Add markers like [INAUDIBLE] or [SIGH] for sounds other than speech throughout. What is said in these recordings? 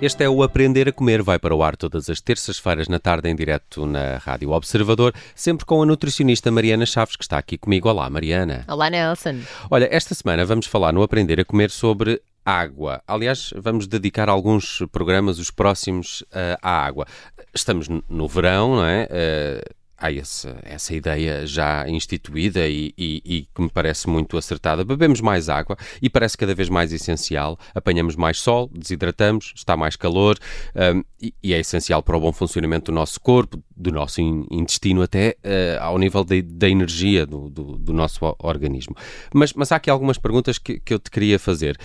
Este é o Aprender a Comer, vai para o ar todas as terças-feiras na tarde em direto na Rádio Observador, sempre com a nutricionista Mariana Chaves, que está aqui comigo. Olá, Mariana. Olá, Nelson. Olha, esta semana vamos falar no Aprender a Comer sobre água. Aliás, vamos dedicar alguns programas, os próximos, uh, à água. Estamos no verão, não é? Uh, há esse, essa ideia já instituída e, e, e, que me parece muito acertada. Bebemos mais água e parece cada vez mais essencial. Apanhamos mais sol, desidratamos, está mais calor um, e, e, é essencial para o bom funcionamento do nosso corpo, do nosso intestino, até uh, ao nível da energia do, do, do, nosso organismo. Mas, mas há aqui algumas perguntas que, que eu te queria fazer.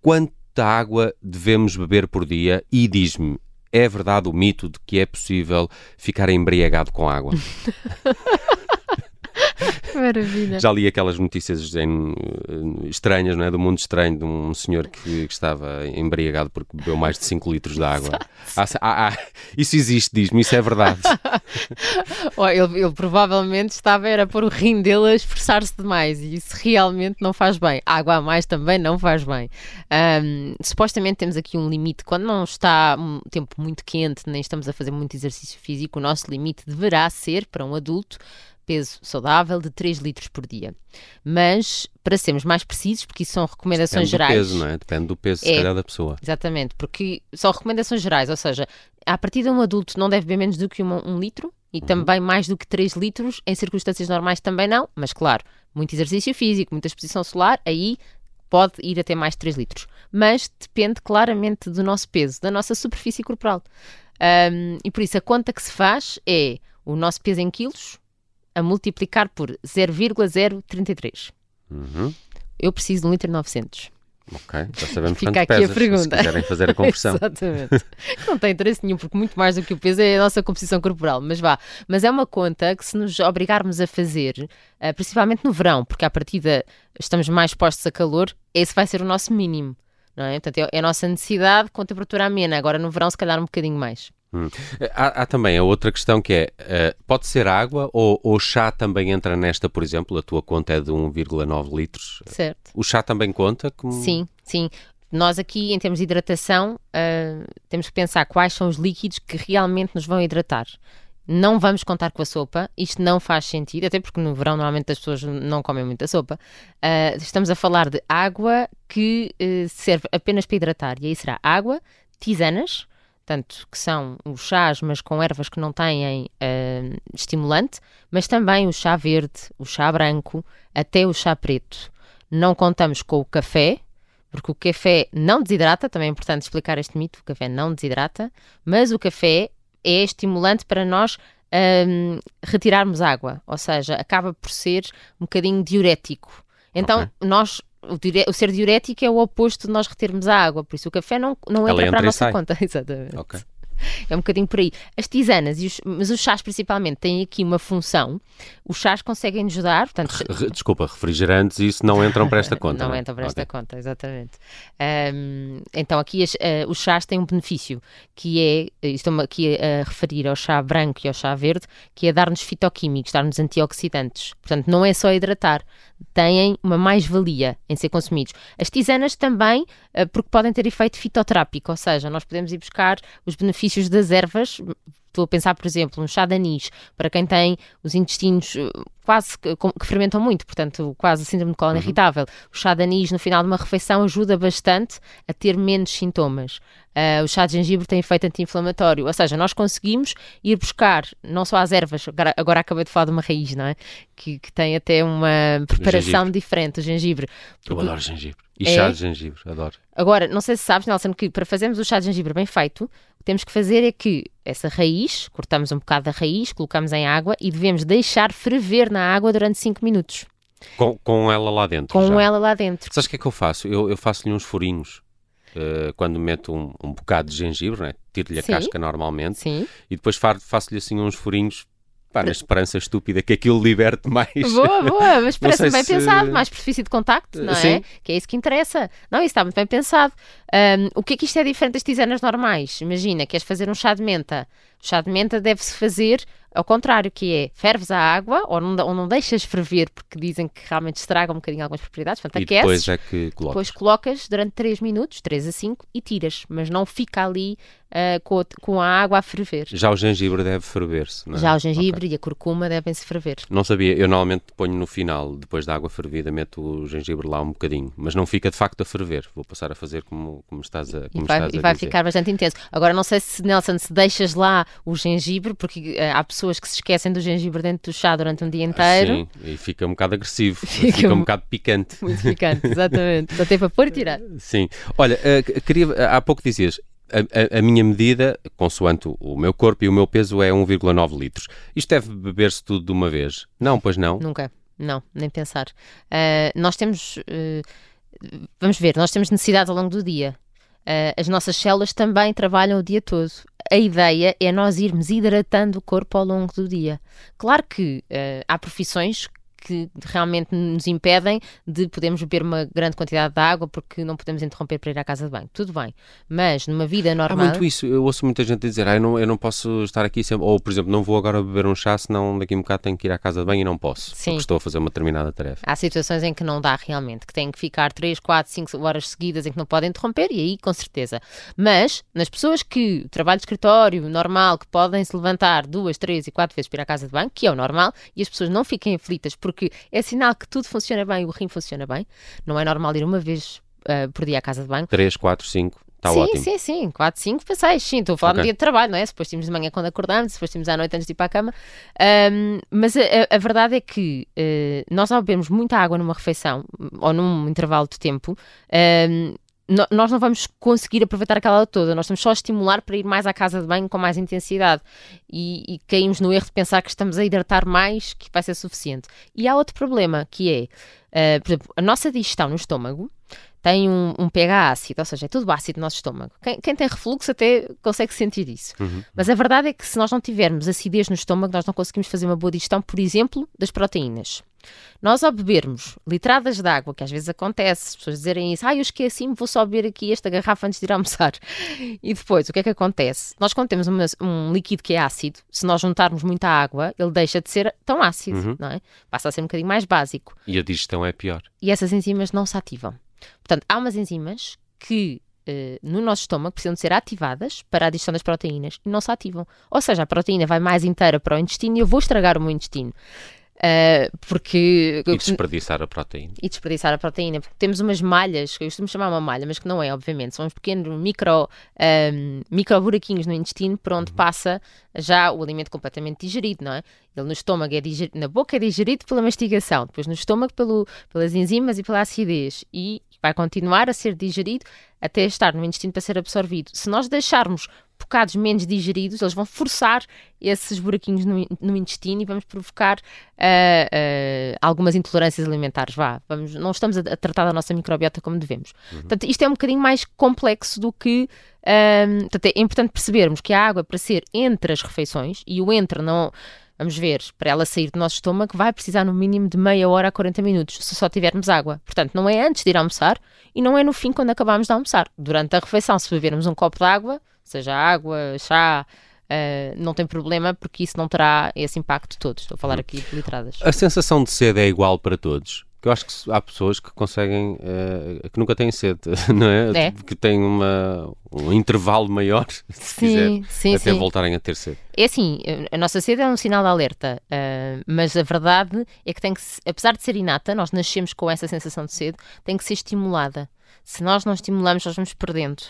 Quanta água devemos beber por dia? E diz-me, é verdade o mito de que é possível ficar embriagado com água? [LAUGHS] Maravilha. Já li aquelas notícias em, estranhas, não é? Do mundo estranho, de um senhor que, que estava embriagado porque bebeu mais de 5 litros de água. Ah, ah, ah, isso existe, diz-me, isso é verdade. [LAUGHS] oh, ele, ele, provavelmente estava era por o rim dele a esforçar-se demais e isso realmente não faz bem. Água a mais também não faz bem. Um, supostamente temos aqui um limite. Quando não está um tempo muito quente, nem estamos a fazer muito exercício físico, o nosso limite deverá ser, para um adulto, peso saudável de 3 litros por dia. Mas, para sermos mais precisos, porque isso são recomendações Depende gerais. Do peso, não é? Depende do peso, é, da pessoa. Exatamente, porque são recomendações gerais, ou seja, a partir de um adulto não deve beber menos do que um, um litro e uhum. também mais do que 3 litros, em circunstâncias normais também não, mas claro, muito exercício físico, muita exposição solar, aí pode ir até mais de 3 litros. Mas depende claramente do nosso peso, da nossa superfície corporal. Um, e por isso a conta que se faz é o nosso peso em quilos a multiplicar por 0,033. Uhum. Eu preciso de 1 litro 900. Ok, já sabemos Fica quanto aqui pesas, a pergunta. se quiserem fazer a conversão. [LAUGHS] Exatamente. Não tem interesse nenhum, porque muito mais do que o peso é a nossa composição corporal, mas vá. Mas é uma conta que se nos obrigarmos a fazer, uh, principalmente no verão, porque à partida estamos mais expostos a calor, esse vai ser o nosso mínimo. Não é? Portanto, é, é a nossa necessidade com temperatura amena. Agora no verão, se calhar um bocadinho mais. Hum. Há, há, também a outra questão que é: uh, pode ser água ou, o chá também entra nesta, por exemplo? A tua conta é de 1,9 litros. Certo. O chá também conta? Como... Sim, sim. Nós aqui, em termos de hidratação, uh, temos que pensar quais são os líquidos que realmente nos vão hidratar. Não vamos contar com a sopa, isto não faz sentido, até porque no verão normalmente as pessoas não comem muita sopa. Uh, estamos a falar de água que serve apenas para hidratar, e aí será água, tisanas, tanto que são os chás, mas com ervas que não têm uh, estimulante, mas também o chá verde, o chá branco, até o chá preto. Não contamos com o café, porque o café não desidrata, também é importante explicar este mito, o café não desidrata, mas o café é estimulante para nós um, retirarmos água, ou seja, acaba por ser um bocadinho diurético. Então, okay. nós o, diure, o, ser diurético é o oposto de nós retermos a água, por isso o café não, não entra, entra para a nossa conta. [LAUGHS] Exatamente. Okay. É um bocadinho por aí. As tisanas, e os, mas os chás principalmente, têm aqui uma função. Os chás conseguem nos ajudar. Portanto, Re, desculpa, refrigerantes, isso não entram para esta conta. [LAUGHS] não, não é? entram para okay. esta conta, exatamente. Um, então aqui as, uh, os chás têm um benefício, que é, estou-me aqui a, a referir ao chá branco e ao chá verde, que é dar-nos fitoquímicos, dar-nos antioxidantes. Portanto, não é só hidratar, têm uma mais-valia em ser consumidos. As tisanas também, uh, porque podem ter efeito fitoterápico, ou seja, nós podemos ir buscar os benefícios benefícios das ervas. Estou a pensar, por exemplo, no chá de anis, para quem tem os intestinos eh, quase que, que fermentam muito, portanto, quase síndrome de cólon uhum. irritável. O chá de anis no final de uma refeição ajuda bastante a ter menos sintomas. Uh, o chá de gengibre tem efeito anti-inflamatório, ou seja, nós conseguimos ir buscar não só as ervas, agora, agora acabei de falar de uma raiz, não é? Que, que tem até uma preparação diferente, o gengibre. Eu adoro gengibre. E é? chá de gengibre, adoro. Agora, não sei se sabes, Nelson, que para fazermos o chá de gengibre bem feito, temos que fazer é que essa raiz, cortamos um bocado da raiz, colocamos em água e devemos deixar ferver na água durante 5 minutos. Com, com ela lá dentro? Com já. ela lá dentro. Sabes o que é que eu faço? Eu, eu faço-lhe uns furinhos. Uh, quando meto um, um bocado de gengibre, né? tiro-lhe a Sim. casca normalmente Sim. e depois faço-lhe assim uns furinhos Pá, na esperança estúpida que aquilo liberte mais. Boa, boa, mas [LAUGHS] parece bem se... pensado, mais superfície de contacto, não Sim. é? Que é isso que interessa. Não, isso está muito bem pensado. Um, o que é que isto é diferente das tisanas normais? Imagina, queres fazer um chá de menta, chá de menta deve-se fazer ao contrário, que é ferves a água ou não, ou não deixas ferver, porque dizem que realmente estraga um bocadinho algumas propriedades. Portanto, e aqueces, depois é que colocas. Depois colocas durante 3 minutos, 3 a 5, e tiras, mas não fica ali uh, com, a, com, a, água a ferver. Já o gengibre deve ferver-se, é? Já o gengibre okay. e a curcuma devem-se ferver. Não sabia, eu normalmente ponho no final, depois da água fervida, meto o gengibre lá um bocadinho, mas não fica de facto a ferver. Vou passar a fazer como, como estás a como E vai, e vai ficar bastante intenso. Agora, não sei se, Nelson, se deixas lá o gengibre, porque uh, há pessoas que se esquecem do gengibre dentro do chá durante um dia inteiro. Sim, e fica um bocado agressivo, [LAUGHS] fica, fica um bocado picante. [LAUGHS] Muito picante, exatamente. Só tem para pôr e tirar. [LAUGHS] Sim. Olha, uh, queria, há pouco dizias, a, a, a, minha medida, consoante o meu corpo e o meu peso, é 1,9 litros. Isto deve beber-se tudo de uma vez? Não, pois não? Nunca. Não, nem pensar. Uh, nós temos. Uh, vamos ver, nós temos necessidade ao longo do dia. Uh, as nossas células também trabalham o dia todo. A ideia é nós irmos hidratando o corpo ao longo do dia. Claro que há profissões que realmente nos impedem de podermos beber uma grande quantidade de água porque não podemos interromper para ir à casa de banho. Tudo bem. Mas numa vida normal. Há muito isso. Eu ouço muita gente dizer, ah, eu, não, eu não posso estar aqui sempre. Ou, por exemplo, não vou agora beber um chá, senão daqui a um bocado tenho que ir à casa de banho e não posso. Sim. Porque estou a fazer uma determinada tarefa. Há situações em que não dá realmente, que têm que ficar 3, 4, 5 horas seguidas em que não podem interromper e aí, com certeza. Mas, nas pessoas que trabalho de escritório normal, que podem se levantar duas, três e quatro vezes para ir à casa de banho, que é o normal, e as pessoas não fiquem aflitas porque porque é sinal que tudo funciona bem, o rim funciona bem. Não é normal ir uma vez uh, por dia à casa de banho. 3, 4, 5. Está sim, ótimo. sim, sim, 4, 5 para 6, sim, estou a falar okay. no dia de trabalho, não é? Depois temos de manhã quando acordamos, depois temos à noite antes de ir para a cama. Um, mas a, a, verdade é que uh, nós ao bebermos muita água numa refeição ou num intervalo de tempo, um, nós não vamos conseguir aproveitar aquela aula toda, nós estamos só a estimular para ir mais à casa de banho com mais intensidade e, e, caímos no erro de pensar que estamos a hidratar mais, que vai ser suficiente. E há outro problema que é, uh, por exemplo, a nossa digestão no estômago tem um, um, pH ácido, ou seja, é tudo ácido no nosso estômago. Quem, quem tem refluxo até consegue sentir isso. Uhum. Mas a verdade é que se nós não tivermos acidez no estômago, nós não conseguimos fazer uma boa digestão, por exemplo, das proteínas. Nós, ao bebermos litradas de água, que às vezes acontece, as pessoas dizerem isso, ah, eu esqueci-me, vou só beber aqui esta garrafa antes de ir almoçar. E depois, o que é que acontece? Nós, quando temos uma, um líquido que é ácido, se nós juntarmos muita água, ele deixa de ser tão ácido, uhum. não é? Passa a ser um bocadinho mais básico. E a digestão é pior. E essas enzimas não se ativam. Portanto, há umas enzimas que Uh, no nosso estômago precisam de ser ativadas para a digestão das proteínas e não se ativam. Ou seja, a proteína vai mais inteira para o intestino e eu vou estragar o meu intestino. Uh, porque e desperdiçar a proteína. E desperdiçar a proteína porque temos umas malhas que eu costumo chamar uma malha mas que não é obviamente são uns pequenos micro um, micro buraquinhos no intestino por onde uhum. passa já o alimento completamente digerido não é? Ele no estômago é digerido na boca é digerido pela mastigação depois no estômago pelo, pelas enzimas e pela acidez e vai continuar a ser digerido até estar no intestino para ser absorvido. Se nós deixarmos bocados menos digeridos, eles vão forçar esses buraquinhos no, no intestino e vamos provocar uh, uh, algumas intolerâncias alimentares. Vá, vamos, não estamos a, a, tratar da nossa microbiota como devemos. Uhum. Portanto, isto é um bocadinho mais complexo do que. Um, portanto, é importante percebermos que a água, para ser entre as refeições, e o entre não. Vamos ver, para ela sair do nosso estômago, vai precisar no mínimo de meia hora a 40 minutos, se só tivermos água. Portanto, não é antes de ir almoçar e não é no fim quando acabamos de almoçar. Durante a refeição, se bebermos um copo de água, seja água, chá, Uh, não tem problema porque isso não terá esse impacto todo. Estou a falar aqui de litradas. A sensação de sede é igual para todos? Eu acho que há pessoas que conseguem, uh, que nunca têm sede, [LAUGHS] não é? é. Que têm uma, um intervalo maior, [LAUGHS] se sim, quiser, sim, até sim. voltarem a ter sede. É assim, a nossa sede é um sinal de alerta, uh, mas a verdade é que tem que, apesar de ser inata, nós nascemos com essa sensação de sede, tem que ser estimulada. Se nós não estimulamos, nós vamos perdendo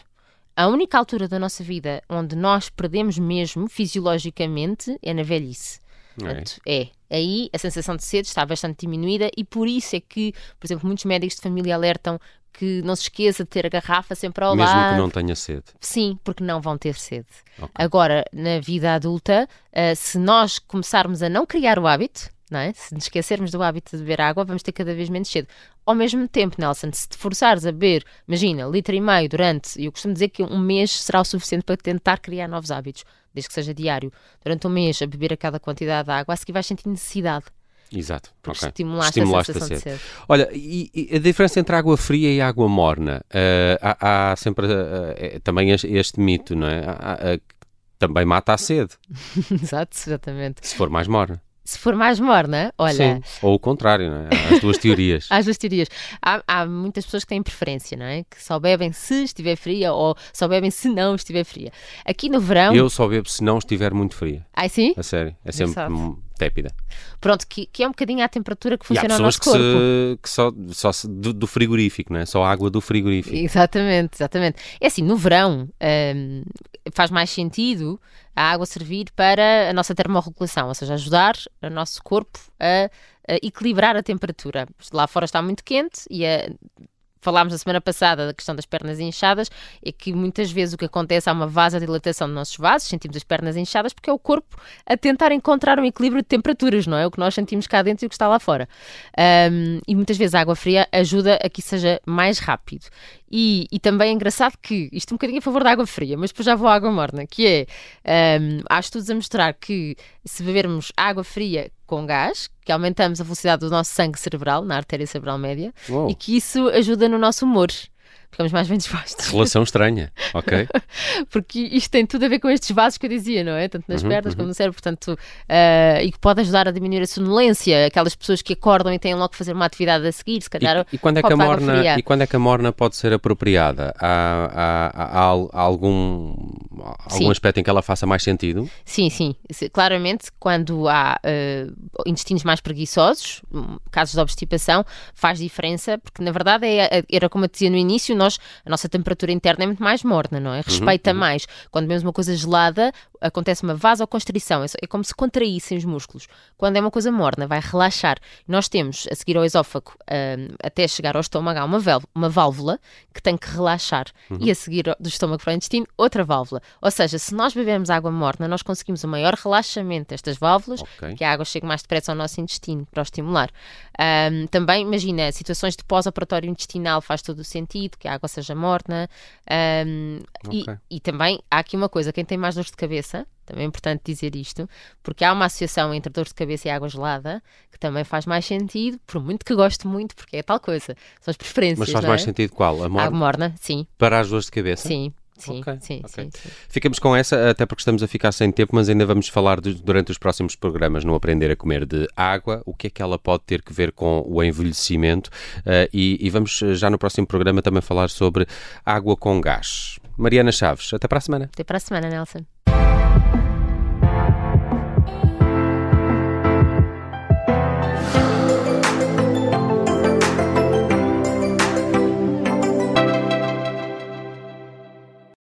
a única altura da nossa vida onde nós perdemos mesmo fisiologicamente é na velhice. É. Portanto, é. Aí a sensação de sede está bastante diminuída e por isso é que, por exemplo, muitos médicos de família alertam que não se esqueça de ter a garrafa sempre ao Mesmo lado. Mesmo que não tenha sede. Sim, porque não vão ter sede. Okay. Agora, na vida adulta, uh, se nós começarmos a não criar o hábito, não é? Se nos esquecermos do hábito de beber água, vamos ter cada vez menos cedo. Ao mesmo tempo, Nelson, se te forçares a beber, imagina, litro e meio durante, eu costumo dizer que um mês será o suficiente para tentar criar novos hábitos, desde que seja diário. Durante um mês, a beber aquela quantidade de água, a seguir vais sentir necessidade. Exato. Okay. estimulaste, estimulaste a sensação a sede. Olha, e, e, a diferença entre água fria e água morna? Uh, há, há, sempre uh, é, também este, este, mito, não é? Há, também mata a sede. [LAUGHS] Exato, exatamente. Se for mais morna. Se for mais morna, olha. Sim. Ou o contrário, não é? Há as duas teorias. [LAUGHS] Há as duas teorias. Há, há, muitas pessoas que têm preferência, não é? Que só bebem se estiver fria ou só bebem se não estiver fria. Aqui no verão. Eu só bebo se não estiver muito fria. Ah, sim? A sério. É sempre tépida. Pronto, que, que é um bocadinho a temperatura que funciona no nosso corpo. Que, que só, só do, do, frigorífico, não é? Só água do frigorífico. Exatamente, exatamente. É assim, no verão hum, faz mais sentido a água servir para a nossa termorregulação, ou seja, ajudar o nosso corpo a, a equilibrar a temperatura. Lá fora está muito quente e a falámos na semana passada da questão das pernas inchadas, é que muitas vezes o que acontece é uma vasodilatação dos nossos vasos, sentimos as pernas inchadas porque é o corpo a tentar encontrar um equilíbrio de temperaturas, não é? O que nós sentimos cá dentro e o que está lá fora. Um, e muitas vezes a água fria ajuda a que isso seja mais rápido. E, e, também é engraçado que, isto um bocadinho a favor da água fria, mas depois já vou à água morna, que é, um, há estudos a mostrar que se bebermos água fria com gás, que aumentamos a velocidade do nosso sangue cerebral, na artéria cerebral média, Uou. e que isso ajuda no nosso humor ficamos mais bem dispostos. Relação estranha, ok? [LAUGHS] Porque isto tem tudo a ver com estes vasos que eu dizia, não é? Tanto nas uhum, pernas uhum. como no cérebro, portanto, uh, e que pode ajudar a diminuir a sonolência, aquelas pessoas que acordam e têm logo que fazer uma atividade a seguir, se calhar. E, e quando, é que a morna, e quando é que a morna pode ser apropriada? Há, há, há, há algum, algum aspecto em que ela faça mais sentido? Sim, sim. Claramente, quando há uh, intestinos mais preguiçosos, casos de obstipação, faz diferença, porque na verdade é, era como eu dizia no início, nós nós, a nossa temperatura interna é muito mais morna, não é? Uhum, Respeita uhum, uhum. mais. Quando vemos uma coisa gelada, acontece uma vasoconstrição, é, é como se contraíssem os músculos. Quando é uma coisa morna, vai relaxar. Nós temos, a seguir ao esófago, um, até chegar ao estômago, há uma, uma válvula que tem que relaxar. Uhum. E a seguir do estômago para o intestino, outra válvula. Ou seja, se nós bebemos água morna, nós conseguimos o maior relaxamento destas válvulas, okay. que a água chegue mais depressa ao nosso intestino para o estimular. Um, também, imagina, situações de pós-operatório intestinal faz todo o sentido, que a água seja morna. Um, okay. e, e também há aqui uma coisa, quem tem mais dor de cabeça, também é importante dizer isto, porque há uma associação entre dor de cabeça e água gelada que também faz mais sentido, por muito que gosto muito, porque é tal coisa. São as preferências. Mas faz é? mais sentido qual? A morna? Água morna, sim. Para as dores de cabeça? Sim. Sim, okay, sim, okay. sim, sim, Ficamos com essa, até porque estamos a ficar sem tempo, mas ainda vamos falar de, durante os próximos programas no Aprender a Comer de água, o que é que ela pode ter que ver com o envelhecimento uh, e, e vamos já no próximo programa também falar sobre água com gás. Mariana Chaves, até para a semana. Até para a semana, Nelson.